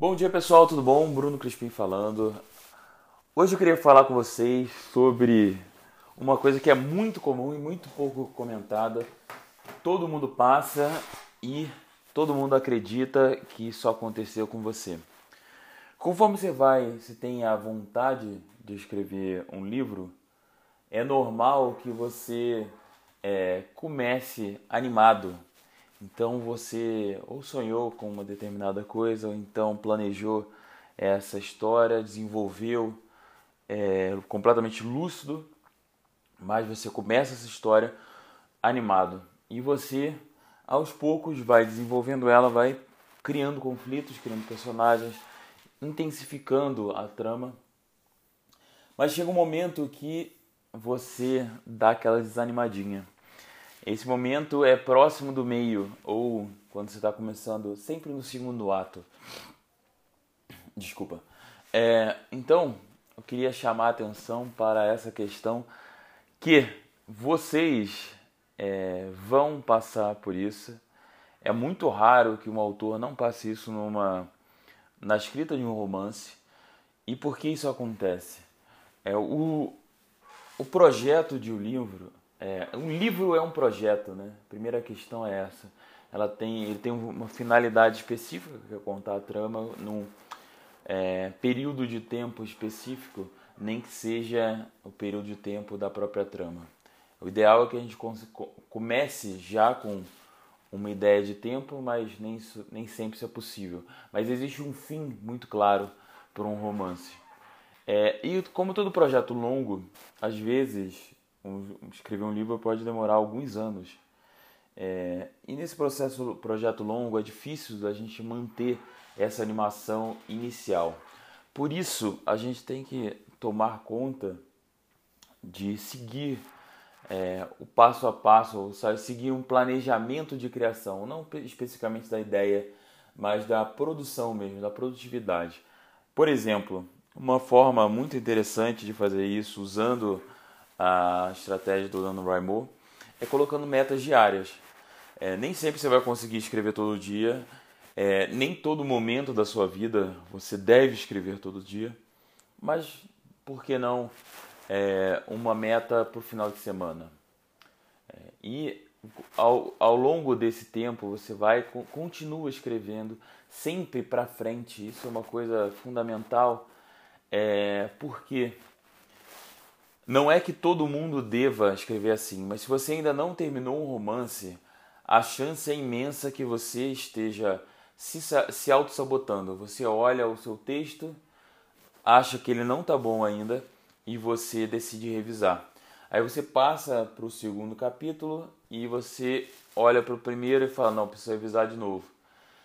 Bom dia pessoal, tudo bom? Bruno Crispim falando. Hoje eu queria falar com vocês sobre uma coisa que é muito comum e muito pouco comentada. Todo mundo passa e todo mundo acredita que isso aconteceu com você. Conforme você vai, você tem a vontade de escrever um livro, é normal que você é, comece animado, então você ou sonhou com uma determinada coisa, ou então planejou essa história, desenvolveu é, completamente lúcido, mas você começa essa história animado e você aos poucos vai desenvolvendo ela, vai criando conflitos, criando personagens, intensificando a trama. Mas chega um momento que você dá aquela desanimadinha. Esse momento é próximo do meio, ou quando você está começando, sempre no segundo ato. Desculpa. É, então, eu queria chamar a atenção para essa questão que vocês é, vão passar por isso. É muito raro que um autor não passe isso numa, na escrita de um romance. E por que isso acontece? É, o, o projeto de um livro é, um livro é um projeto, né? A primeira questão é essa. Ela tem, ele tem uma finalidade específica, que é contar a trama num é, período de tempo específico, nem que seja o período de tempo da própria trama. O ideal é que a gente comece já com uma ideia de tempo, mas nem, nem sempre isso é possível. Mas existe um fim muito claro para um romance. É, e como todo projeto longo, às vezes escrever um livro pode demorar alguns anos. É, e nesse processo, projeto longo, é difícil a gente manter essa animação inicial. Por isso, a gente tem que tomar conta de seguir é, o passo a passo, ou seja, seguir um planejamento de criação, não especificamente da ideia, mas da produção mesmo, da produtividade. Por exemplo, uma forma muito interessante de fazer isso, usando a estratégia do Dano Raimond é colocando metas diárias. É, nem sempre você vai conseguir escrever todo dia, é, nem todo momento da sua vida você deve escrever todo dia, mas por que não é, uma meta para o final de semana? É, e ao, ao longo desse tempo você vai continua escrevendo sempre para frente. Isso é uma coisa fundamental, é, porque não é que todo mundo deva escrever assim, mas se você ainda não terminou um romance, a chance é imensa que você esteja se, se auto-sabotando. Você olha o seu texto, acha que ele não está bom ainda e você decide revisar. Aí você passa para o segundo capítulo e você olha para o primeiro e fala: Não, preciso revisar de novo.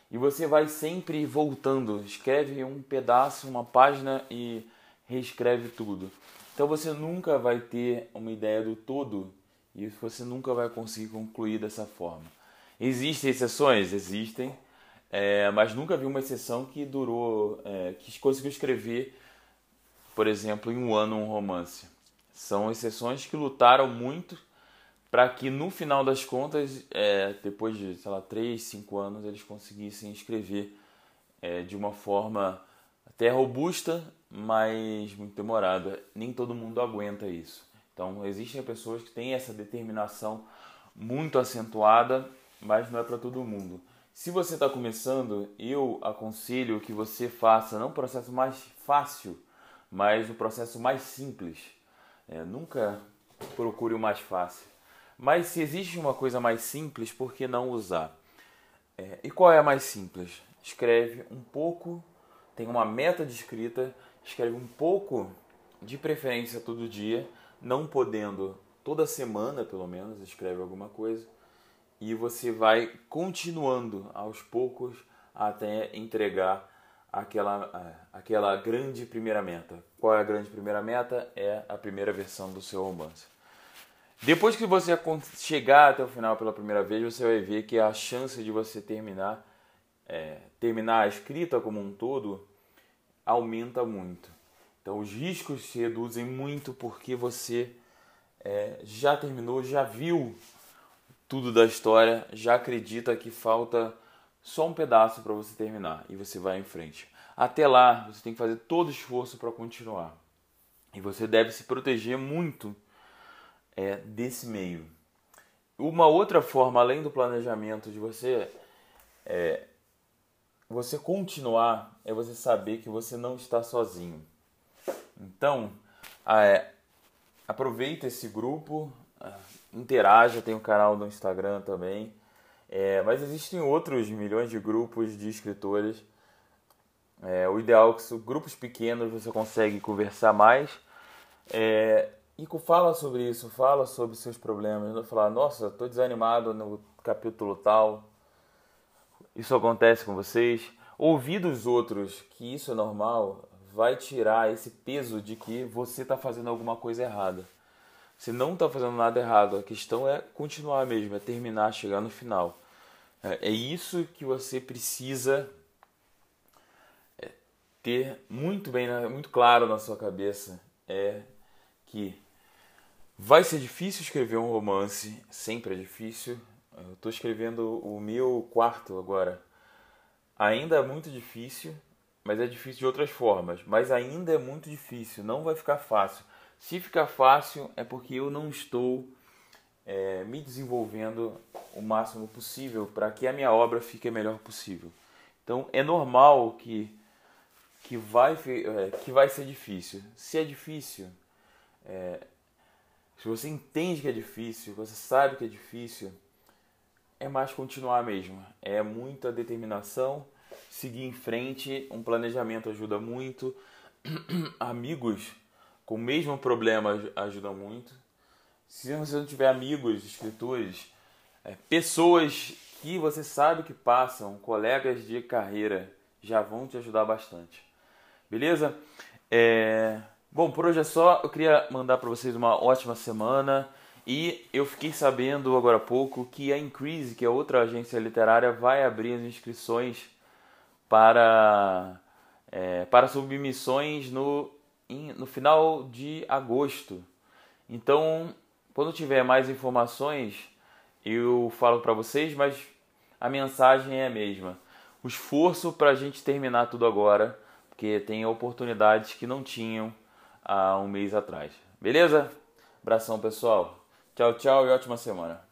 E você vai sempre voltando, escreve um pedaço, uma página e reescreve tudo. Então você nunca vai ter uma ideia do todo e você nunca vai conseguir concluir dessa forma. Existem exceções? Existem, é, mas nunca vi uma exceção que durou, é, que conseguiu escrever, por exemplo, em um ano um romance. São exceções que lutaram muito para que no final das contas, é, depois de, sei lá, 3, 5 anos, eles conseguissem escrever é, de uma forma até robusta, mas muito demorada. Nem todo mundo aguenta isso. Então, existem pessoas que têm essa determinação muito acentuada, mas não é para todo mundo. Se você está começando, eu aconselho que você faça não o processo mais fácil, mas o processo mais simples. É, nunca procure o mais fácil. Mas se existe uma coisa mais simples, por que não usar? É, e qual é a mais simples? Escreve um pouco tem uma meta de escrita, escreve um pouco, de preferência todo dia, não podendo toda semana pelo menos, escreve alguma coisa, e você vai continuando aos poucos até entregar aquela, aquela grande primeira meta. Qual é a grande primeira meta? É a primeira versão do seu romance. Depois que você chegar até o final pela primeira vez, você vai ver que a chance de você terminar é, terminar a escrita como um todo aumenta muito. Então os riscos se reduzem muito porque você é, já terminou, já viu tudo da história, já acredita que falta só um pedaço para você terminar e você vai em frente. Até lá, você tem que fazer todo o esforço para continuar. E você deve se proteger muito é, desse meio. Uma outra forma, além do planejamento, de você é, você continuar é você saber que você não está sozinho. Então, é, aproveita esse grupo, ah, interaja, tem um canal no Instagram também. É, mas existem outros milhões de grupos de escritores. É, o ideal é que grupos pequenos você consegue conversar mais. É, e fala sobre isso, fala sobre seus problemas. Não falar, nossa, estou desanimado no capítulo tal. Isso acontece com vocês. Ouvir dos outros que isso é normal vai tirar esse peso de que você está fazendo alguma coisa errada. Você não está fazendo nada errado. A questão é continuar mesmo, é terminar, chegar no final. É, é isso que você precisa é, ter muito bem, muito claro na sua cabeça. É que vai ser difícil escrever um romance, sempre é difícil. Eu estou escrevendo o meu quarto agora. Ainda é muito difícil, mas é difícil de outras formas. Mas ainda é muito difícil, não vai ficar fácil. Se ficar fácil é porque eu não estou é, me desenvolvendo o máximo possível para que a minha obra fique a melhor possível. Então é normal que, que, vai, é, que vai ser difícil. Se é difícil, é, se você entende que é difícil, você sabe que é difícil, é mais continuar mesmo. É muita determinação, seguir em frente, um planejamento ajuda muito. Amigos com o mesmo problema ajudam muito. Se você não tiver amigos, escritores, é, pessoas que você sabe que passam, colegas de carreira, já vão te ajudar bastante. Beleza? É... Bom, por hoje é só. Eu queria mandar para vocês uma ótima semana. E eu fiquei sabendo agora há pouco que a Increase, que é outra agência literária, vai abrir as inscrições para, é, para submissões no, no final de agosto. Então, quando tiver mais informações, eu falo para vocês, mas a mensagem é a mesma. O esforço para a gente terminar tudo agora, porque tem oportunidades que não tinham há um mês atrás. Beleza? Abração, pessoal. Tchau, tchau e ótima semana.